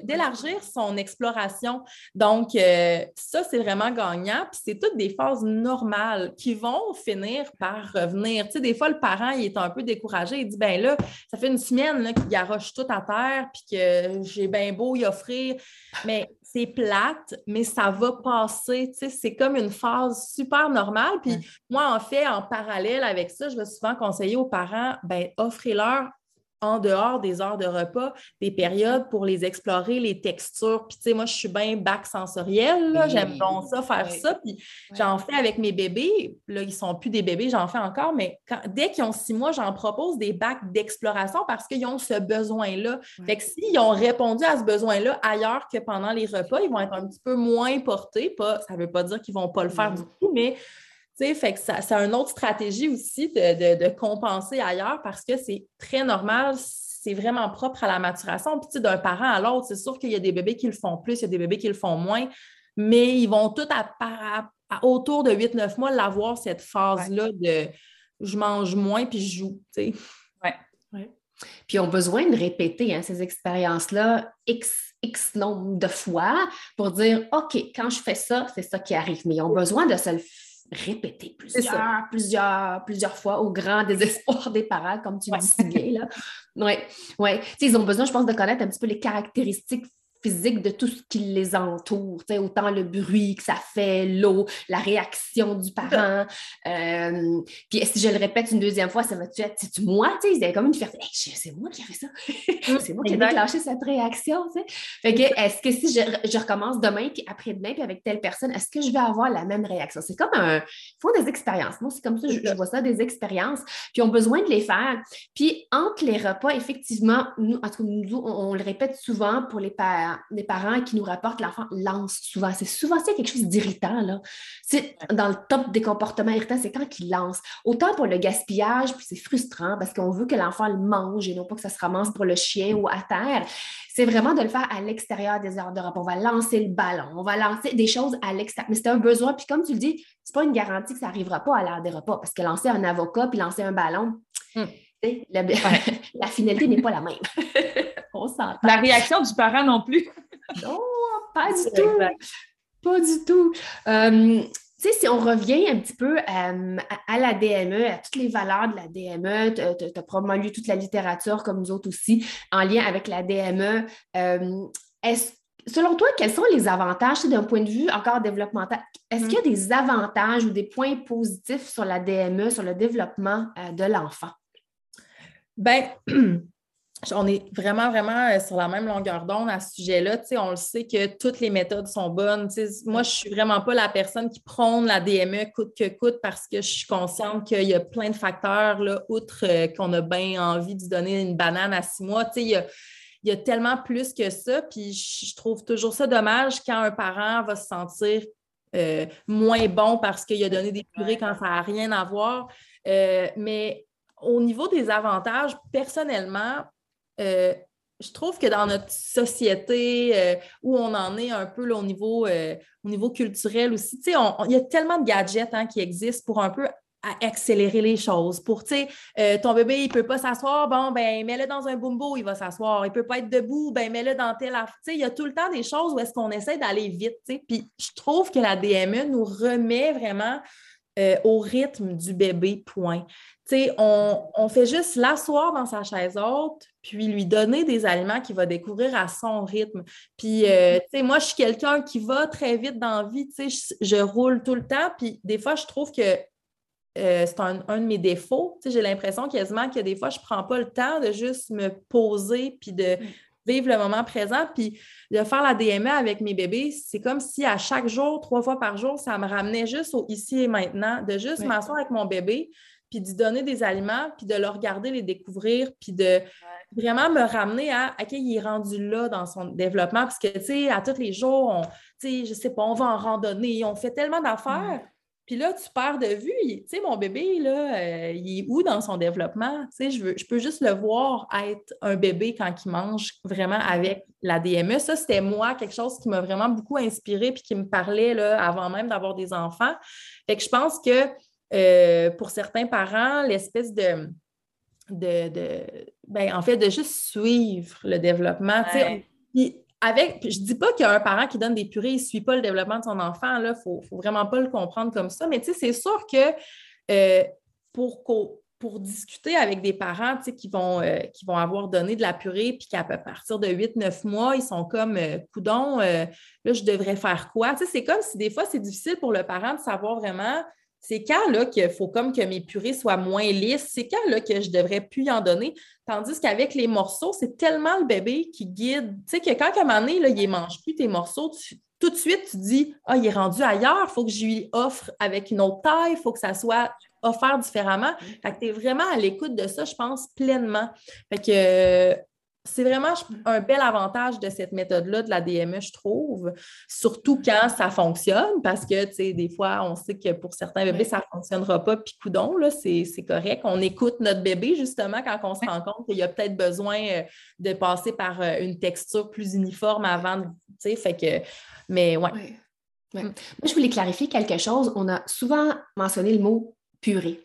d'élargir son exploration. Donc, euh, ça, c'est vraiment gagnant. Puis c'est toutes des phases normales qui vont finir par revenir. Tu sais, des fois, le parent, il est un peu découragé. Il dit, ben là, ça fait une semaine qu'il garoche tout à terre, puis que j'ai bien beau y offrir. Mais c'est plate, mais ça va passer. C'est comme une phase super normale. Puis moi, en fait, en parallèle avec ça, je vais souvent conseiller aux parents, ben, offrez-leur en dehors des heures de repas, des périodes pour les explorer, les textures. Puis, tu sais, moi, je suis bien bac sensoriel, j'aime bon ça, faire ça. Puis, j'en fais avec mes bébés. Là, ils ne sont plus des bébés, j'en fais encore, mais dès qu'ils ont six mois, j'en propose des bacs d'exploration parce qu'ils ont ce besoin-là. Fait que s'ils ont répondu à ce besoin-là ailleurs que pendant les repas, ils vont être un petit peu moins portés. Pas, ça ne veut pas dire qu'ils ne vont pas le faire du tout, mais fait que c'est une autre stratégie aussi de, compenser ailleurs parce que c'est très normal, c'est vraiment propre à la maturation. Puis d'un parent à l'autre, c'est sûr qu'il y a des bébés qui le font plus, il y a des bébés qui le font moins, mais ils vont tout à, autour de 8-9 mois l'avoir, cette phase-là de je mange moins puis je joue. Oui.
Ouais. Puis ils ont besoin de répéter hein, ces expériences-là X, X nombre de fois pour dire OK, quand je fais ça, c'est ça qui arrive. Mais ils ont besoin de se le répéter plusieurs, plusieurs, plusieurs fois au grand désespoir des parents, comme tu le dis si bien. Oui, ouais. Ils ont besoin, je pense, de connaître un petit peu les caractéristiques physique de tout ce qui les entoure, autant le bruit que ça fait, l'eau, la réaction du parent. Euh, puis si je le répète une deuxième fois, ça va être c'est moi, tu sais, ils avaient comme une fierté, c'est moi qui ai fait ça, c'est moi qui ai déclenché cette réaction, tu sais. Fait que est-ce que si je, recommence demain, puis après-demain, puis avec telle personne, est-ce que je vais avoir la même réaction? C'est comme un, il faut des expériences. Moi, c'est comme ça, je, je, vois ça, des expériences, puis on besoin de les faire. Puis entre les repas, effectivement, nous, en tout cas, nous, on le répète souvent pour les des parents qui nous rapportent l'enfant lance souvent. C'est souvent c'est quelque chose d'irritant. Là. C'est dans le top des comportements irritants, c'est quand il lance. Autant pour le gaspillage, puis c'est frustrant parce qu'on veut que l'enfant le mange et non pas que ça se ramasse pour le chien ou à terre. C'est vraiment de le faire à l'extérieur des heures de repas. On va lancer le ballon, on va lancer des choses à l'extérieur. Mais c'est un besoin. Puis comme tu le dis, c'est pas une garantie que ça n'arrivera pas à l'heure des repas parce que lancer un avocat puis lancer un ballon, la, la finalité n'est pas la même.
La réaction du parent non plus.
non, pas du tout. Pas du tout. Euh, tu sais, si on revient un petit peu euh, à, la DME, à toutes les valeurs de la DME, tu as, probablement lu toute la littérature comme nous autres aussi en lien avec la DME. Euh, selon toi, quels sont les avantages d'un point de vue encore développemental? Est-ce qu'il y a mm. des avantages ou des points positifs sur la DME, sur le développement de l'enfant?
Ben, on est vraiment, vraiment euh, sur la même longueur d'onde à ce sujet-là. on le sait que toutes les méthodes sont bonnes. moi, je ne suis vraiment pas la personne qui prône la DME coûte que coûte parce que je suis consciente qu'il y a plein de facteurs, outre euh, qu'on a bien envie de donner une banane à six mois. Il y a, tellement plus que ça. Puis je trouve toujours ça dommage quand un parent va se sentir euh, moins bon parce qu'il a donné des purées quand ça n'a rien à voir. mais au niveau des avantages, personnellement, euh, je trouve que dans notre société euh, où on en est un peu au, niveau, euh, au niveau culturel aussi, il y a tellement de gadgets hein, qui existent pour un peu accélérer les choses. Pour, tu sais, ton bébé, il ne peut pas s'asseoir, bon, ben, mets-le dans un bumbo, il va s'asseoir. Il ne peut pas être debout, ben, mets-le dans tel... Tu sais, il y a tout le temps des choses où est-ce qu'on essaie d'aller vite, tu sais. Puis je trouve que la DME nous remet vraiment au rythme du bébé, point. On, on, fait juste l'asseoir dans sa chaise haute, puis lui donner des aliments qu'il va découvrir à son rythme. Puis, euh, mm-hmm. moi, je suis quelqu'un qui va très vite dans la vie, je, je, roule tout le temps, puis des fois, je trouve que euh, c'est un, de mes défauts. J'ai l'impression quasiment que des fois, je ne prends pas le temps de juste me poser, puis de mm. vivre le moment présent. Puis de faire la DMA avec mes bébés, c'est comme si à chaque jour, trois fois par jour, ça me ramenait juste au ici et maintenant, de juste m'asseoir avec mon bébé, puis d'y donner des aliments, puis de le regarder, les découvrir, puis de vraiment me ramener à, OK, il est rendu là dans son développement, parce que, tu sais, à tous les jours, on, tu sais, je sais pas, on va en randonnée, on fait tellement d'affaires. Puis là, tu perds de vue. Tu sais, mon bébé, là, euh, il est où dans son développement? Tu sais, je, veux, je peux juste le voir être un bébé quand il mange vraiment avec la DME. Ça, c'était moi, quelque chose qui m'a vraiment beaucoup inspiré puis qui me parlait là, avant même d'avoir des enfants. Fait que je pense que euh, pour certains parents, l'espèce de, de, ben, en fait, de juste suivre le développement. Puis avec, je dis pas qu'il y a un parent qui donne des purées, il ne suit pas le développement de son enfant, il ne faut, vraiment pas le comprendre comme ça. Mais c'est sûr que euh, pour, pour discuter avec des parents qui vont, euh, qui vont avoir donné de la purée, puis qu'à partir de 8-9 mois, ils sont comme euh, coudon, là, je devrais faire quoi? C'est comme si des fois, c'est difficile pour le parent de savoir vraiment c'est quand là faut comme que mes purées soient moins lisses, c'est quand là que je devrais plus en donner? Tandis qu'avec les morceaux, c'est tellement le bébé qui guide. Tu sais que quand à un moment donné, il ne mange plus tes morceaux, tout de suite, tu dis Ah, il est rendu ailleurs, il faut que je lui offre avec une autre taille, il faut que ça soit offert différemment. Fait tu es vraiment à l'écoute de ça, je pense, pleinement. Fait que c'est vraiment un bel avantage de cette méthode-là de la DME, je trouve, surtout quand ça fonctionne, parce que, tu sais, des fois, on sait que pour certains bébés, ça ne fonctionnera pas, puis coudon, là, c'est correct. On écoute notre bébé, justement, quand on se rend compte qu'il y a peut-être besoin euh, de passer par euh, une texture plus uniforme avant, tu sais, fait que, mais ouais.
Mm. Moi, je voulais clarifier quelque chose. On a souvent mentionné le mot purée.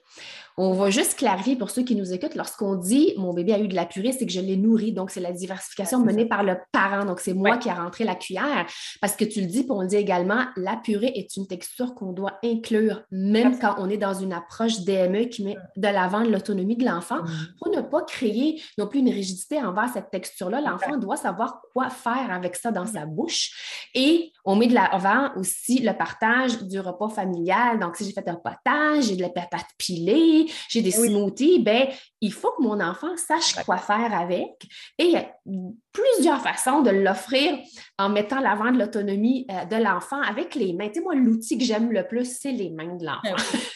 On va juste clarifier pour ceux qui nous écoutent, lorsqu'on dit mon bébé a eu de la purée, c'est que je l'ai nourri. Donc, c'est la diversification menée par le parent. Donc, c'est moi qui ai rentré la cuillère. Parce que tu le dis, puis on le dit également, la purée est une texture qu'on doit inclure, même quand on est dans une approche DME qui met de l'avant l'autonomie de l'enfant, mm-hmm. pour ne pas créer non plus une rigidité envers cette texture-là. L'enfant doit savoir quoi faire avec ça dans sa bouche. Et on met de l'avant aussi le partage du repas familial. Donc, si j'ai fait un potage, j'ai de la pâte pilée, j'ai des smoothies, ben, il faut que mon enfant sache quoi faire avec. Et il y a plusieurs façons de l'offrir en mettant l'avant de l'autonomie euh, de l'enfant avec les mains. Tu sais, moi, l'outil que j'aime le plus, c'est les mains de l'enfant.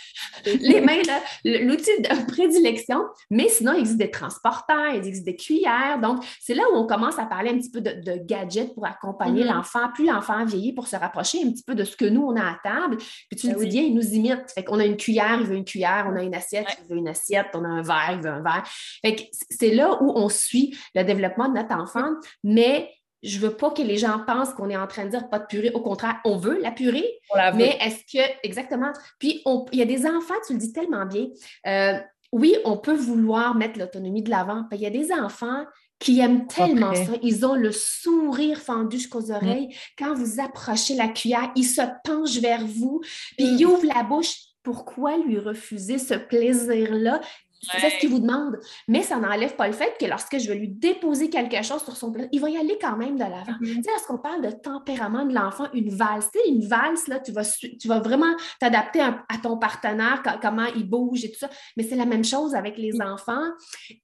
les mains, l'outil de prédilection, mais sinon, il existe des transporteurs, il existe des cuillères. Donc, c'est là où on commence à parler un petit peu de, gadgets pour accompagner mm-hmm. l'enfant. Plus l'enfant vieillit pour se rapprocher un petit peu de ce que nous, on a à table. Puis tu le ben dis bien, il nous imite. Fait qu'on a une cuillère, il veut une cuillère, on a une assiette, il veut une assiette, on a un verre, il veut un verre. Fait que c'est là où on suit le développement de notre enfant, mais je veux pas que les gens pensent qu'on est en train de dire pas de purée. Au contraire, on veut la purée. mais est-ce que, exactement. Puis, il y a des enfants, tu le dis tellement bien. Euh, oui, on peut vouloir mettre l'autonomie de l'avant. Il y a des enfants qui aiment tellement ça. Ils ont le sourire fendu jusqu'aux mm. oreilles. Quand vous approchez la cuillère, ils se penchent vers vous, puis ils ouvrent la bouche. Pourquoi lui refuser ce plaisir-là? C'est ce qu'il vous demande. Mais ça n'enlève pas le fait que lorsque je vais lui déposer quelque chose sur son plat, il va y aller quand même de l'avant. Mm-hmm. Tu sais, lorsqu'on parle de tempérament de l'enfant, une valse, tu sais, une valse, là, tu vas, tu vas vraiment t'adapter à, ton partenaire, comment il bouge et tout ça. Mais c'est la même chose avec les mm. enfants.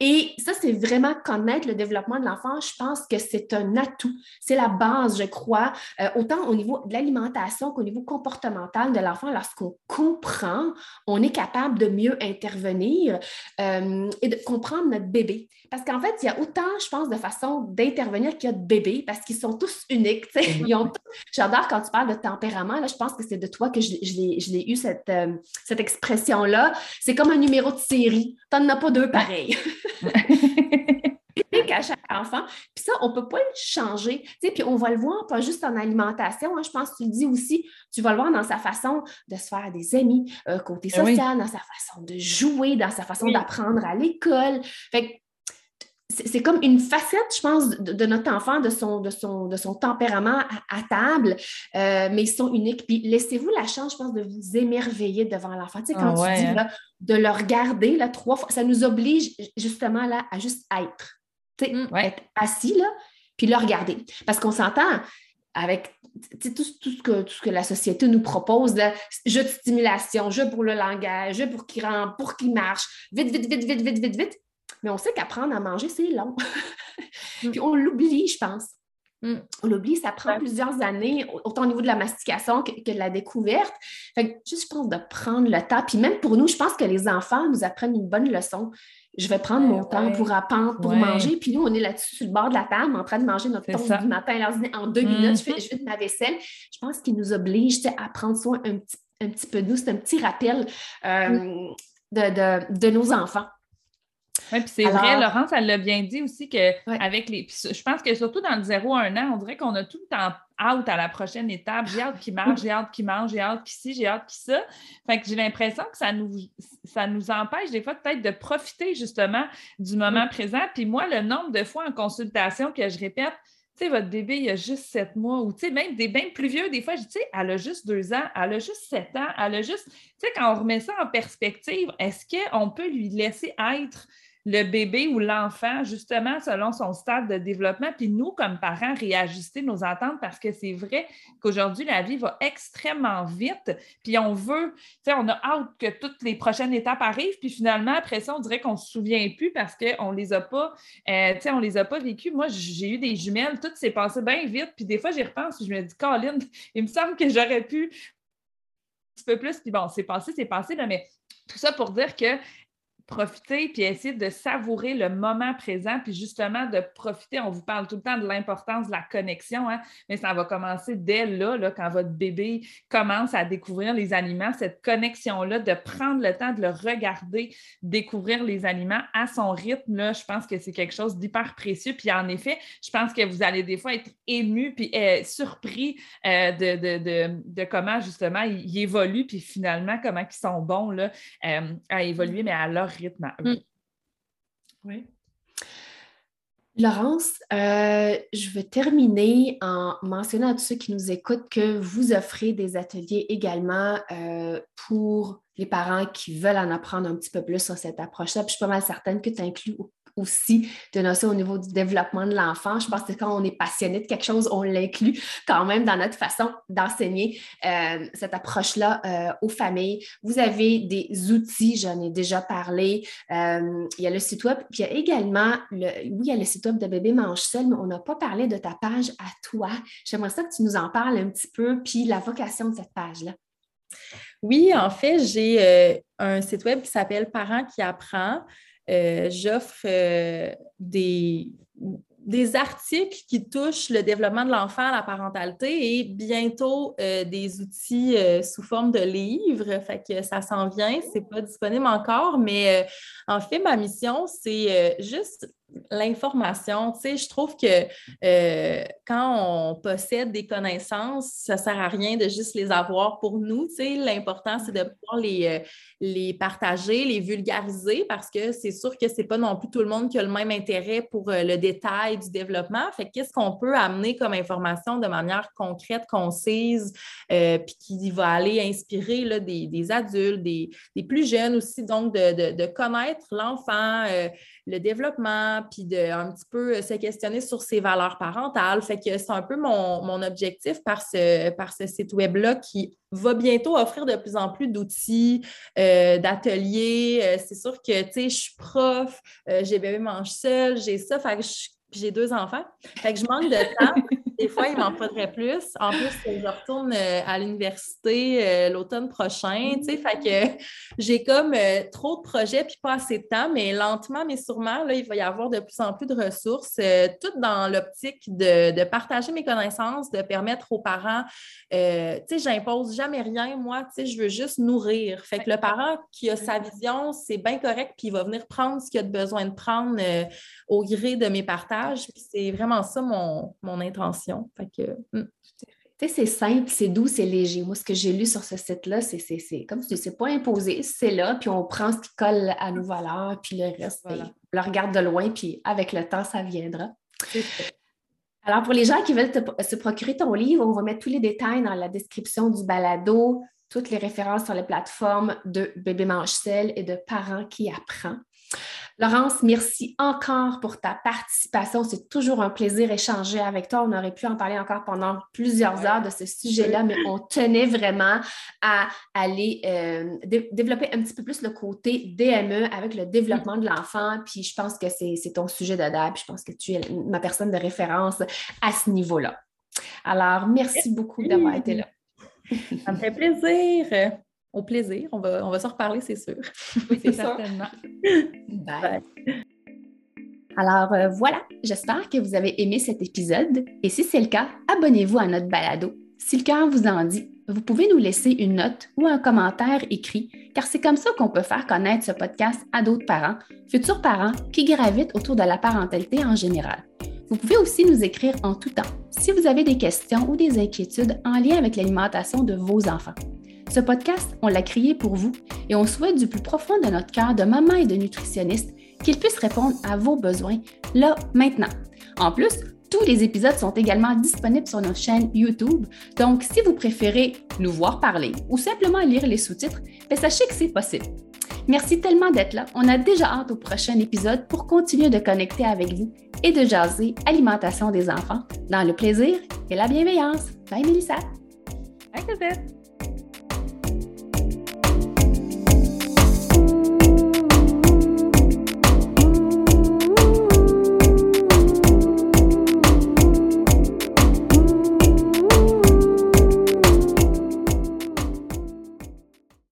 Et ça, c'est vraiment connaître le développement de l'enfant. Je pense que c'est un atout. C'est la base, je crois, euh, autant au niveau de l'alimentation qu'au niveau comportemental de l'enfant. Lorsqu'on comprend, on est capable de mieux intervenir. Euh, et de comprendre notre bébé. Parce qu'en fait, il y a autant, je pense, de façons d'intervenir qu'il y a de bébés parce qu'ils sont tous uniques. J'adore quand tu parles de tempérament. Là, je pense que c'est de toi que je, l'ai eu cette, euh, cette expression-là. C'est comme un numéro de série. Tu n'en as pas deux pareils. à chaque enfant. Puis ça, on ne peut pas le changer. puis on va le voir pas juste en alimentation. Hein. je pense que tu le dis aussi, tu vas le voir dans sa façon de se faire des amis, euh, côté ben social, dans sa façon de jouer, dans sa façon d'apprendre à l'école. Fait c'est comme une facette, je pense, de, notre enfant, de son, de son, de son tempérament à, table, euh, mais ils sont uniques. Puis laissez-vous la chance, je pense, de vous émerveiller devant l'enfant. Tu sais, quand ah tu dis hein. de le regarder là, trois fois, ça nous oblige justement là, à juste être. Mm. être assis là, puis le regarder. Parce qu'on s'entend avec tout, ce que, tout ce que la société nous propose, là, jeu de stimulation, jeu pour le langage, jeu pour qu'il rentre, pour qu'il marche, vite, vite, vite, vite, vite, vite, vite. Mais on sait qu'apprendre à manger, c'est long. Mm. Puis on l'oublie, je pense. Mm. On l'oublie, ça prend plusieurs années, autant au niveau de la mastication que, de la découverte. Fait juste, je pense, de prendre le temps. Puis même pour nous, je pense que les enfants nous apprennent une bonne leçon. Je vais prendre mon temps pour apprendre, pour manger. Puis nous, on est là-dessus, sur le bord de la table, en train de manger notre ton du matin. Alors, en deux minutes, je, fais, mm-hmm. je fais de ma vaisselle. Je pense qu'ils nous obligent à prendre soin un petit, un petit peu de nous. C'est un petit rappel euh, mm. de, de nos enfants.
Oui, puis c'est vrai, Laurence, elle l'a bien dit aussi que avec les. je pense que surtout dans le 0 à 1 an, on dirait qu'on a tout le temps out à la prochaine étape. J'ai hâte qu'il marche, j'ai hâte qu'il mange, j'ai hâte qu'il ci, j'ai hâte qu'il ça. Fait que j'ai l'impression que ça nous, ça nous empêche des fois peut-être de profiter justement du moment présent. Puis moi, le nombre de fois en consultation que je répète, tu sais, votre bébé, il a juste sept mois, ou tu sais, même des bains plus vieux, des fois, je dis, tu sais, elle a juste deux ans, elle a juste sept ans, elle a juste, tu sais, quand on remet ça en perspective, est-ce qu'on peut lui laisser être? Le bébé ou l'enfant, justement, selon son stade de développement, puis nous, comme parents, réajuster nos attentes parce que c'est vrai qu'aujourd'hui, la vie va extrêmement vite, puis on veut, tu sais, on a hâte que toutes les prochaines étapes arrivent, puis finalement, après ça, on dirait qu'on ne se souvient plus parce qu'on ne les a pas, euh, tu sais, on les a pas vécues. Moi, j'ai eu des jumelles, tout s'est passé bien vite, puis des fois, j'y repense, puis je me dis, Colin, il me semble que j'aurais pu un petit peu plus, puis bon, c'est passé, c'est passé, mais tout ça pour dire que profiter puis essayer de savourer le moment présent, puis justement de profiter. On vous parle tout le temps de l'importance de la connexion, hein, mais ça va commencer dès là, là, quand votre bébé commence à découvrir les aliments, cette connexion-là, de prendre le temps de le regarder, découvrir les aliments à son rythme, là, je pense que c'est quelque chose d'hyper précieux. Puis en effet, je pense que vous allez des fois être ému puis euh, surpris euh, de, de, comment justement ils, évoluent, puis finalement comment ils sont bons là, euh, à évoluer, mais à leur rythme mm.
Oui. Laurence, euh, je veux terminer en mentionnant à tous ceux qui nous écoutent que vous offrez des ateliers également euh, pour les parents qui veulent en apprendre un petit peu plus sur cette approche-là. Puis je suis pas mal certaine que tu inclus aussi de notions au niveau du développement de l'enfant. Je pense que quand on est passionné de quelque chose, on l'inclut quand même dans notre façon d'enseigner euh, cette approche-là euh, aux familles. Vous avez des outils, j'en ai déjà parlé. Euh, il y a le site web, puis il y a également, le, oui, il y a le site web de Bébé Mange Seul, mais on n'a pas parlé de ta page à toi. J'aimerais ça que tu nous en parles un petit peu, puis la vocation de cette page-là.
Oui, en fait, j'ai un site web qui s'appelle Parents qui apprend. Euh, j'offre euh, des, des articles qui touchent le développement de l'enfant, la parentalité et bientôt euh, des outils sous forme de livres. Fait que ça s'en vient, c'est pas disponible encore, mais en fait, ma mission, c'est juste l'information. Tu sais, je trouve que euh, quand on possède des connaissances, ça ne sert à rien de juste les avoir pour nous. Tu sais, l'important, c'est de pouvoir les, euh, les partager, les vulgariser parce que c'est sûr que ce n'est pas non plus tout le monde qui a le même intérêt pour euh, le détail du développement. Fait qu'est-ce qu'on peut amener comme information de manière concrète, concise, puis qui va aller inspirer là, des, adultes, des, plus jeunes aussi, donc de, de connaître l'enfant, le développement, puis de un petit peu euh, se questionner sur ses valeurs parentales. Fait que c'est un peu mon, objectif par ce, par ce site web-là qui va bientôt offrir de plus en plus d'outils, euh, d'ateliers. Euh, c'est sûr que, tu sais, je suis prof, j'ai bébé mange seul, j'ai ça, fait que j'ai deux enfants. Fait que je manque de temps. Des fois, il m'en faudrait plus. En plus, je retourne euh, à l'université euh, l'automne prochain, tu sais, fait que j'ai comme euh, trop de projets puis pas assez de temps, mais lentement, mais sûrement, là, il va y avoir de plus en plus de ressources, tout dans l'optique de, partager mes connaissances, de permettre aux parents, tu sais, j'impose jamais rien, moi, tu sais, je veux juste nourrir. Fait que le parent qui a sa vision, c'est bien correct, puis il va venir prendre ce qu'il a besoin de prendre au gré de mes partages, puis c'est vraiment ça mon, mon intention. Hmm.
c'est simple, c'est doux, c'est léger. Moi, ce que j'ai lu sur ce site-là, c'est, comme tu dis, c'est pas imposé, c'est là, puis on prend ce qui colle à nos valeurs, puis le reste, ben, on le regarde de loin, puis avec le temps, ça viendra. Alors, pour les gens qui veulent se procurer ton livre, on va mettre tous les détails dans la description du balado, toutes les références sur les plateformes de Bébé Mange et de Parents qui apprend. Laurence, merci encore pour ta participation. C'est toujours un plaisir d'échanger avec toi. On aurait pu en parler encore pendant plusieurs heures de ce sujet-là, mais on tenait vraiment à aller euh, développer un petit peu plus le côté DME avec le développement de l'enfant. Puis je pense que c'est ton sujet de Puis je pense que tu es ma personne de référence à ce niveau-là. Alors, merci beaucoup d'avoir été là.
Ça me fait plaisir au plaisir. On va, on va s'en reparler, c'est sûr.
Oui, c'est certainement. Bye. Alors euh, voilà, j'espère que vous avez aimé cet épisode et si c'est le cas, abonnez-vous à notre balado. Si le cœur vous en dit, vous pouvez nous laisser une note ou un commentaire écrit, car c'est comme ça qu'on peut faire connaître ce podcast à d'autres parents, futurs parents qui gravitent autour de la parentalité en général. Vous pouvez aussi nous écrire en tout temps si vous avez des questions ou des inquiétudes en lien avec l'alimentation de vos enfants. Ce podcast, on l'a créé pour vous et on souhaite du plus profond de notre cœur de maman et de nutritionniste qu'il puisse répondre à vos besoins là, maintenant. En plus, tous les épisodes sont également disponibles sur notre chaîne YouTube, donc si vous préférez nous voir parler ou simplement lire les sous-titres, ben, sachez que c'est possible. Merci tellement d'être là. On a déjà hâte au prochain épisode pour continuer de connecter avec vous et de jaser alimentation des enfants dans le plaisir et la bienveillance. Bye Mélissa.
Bye Cosette.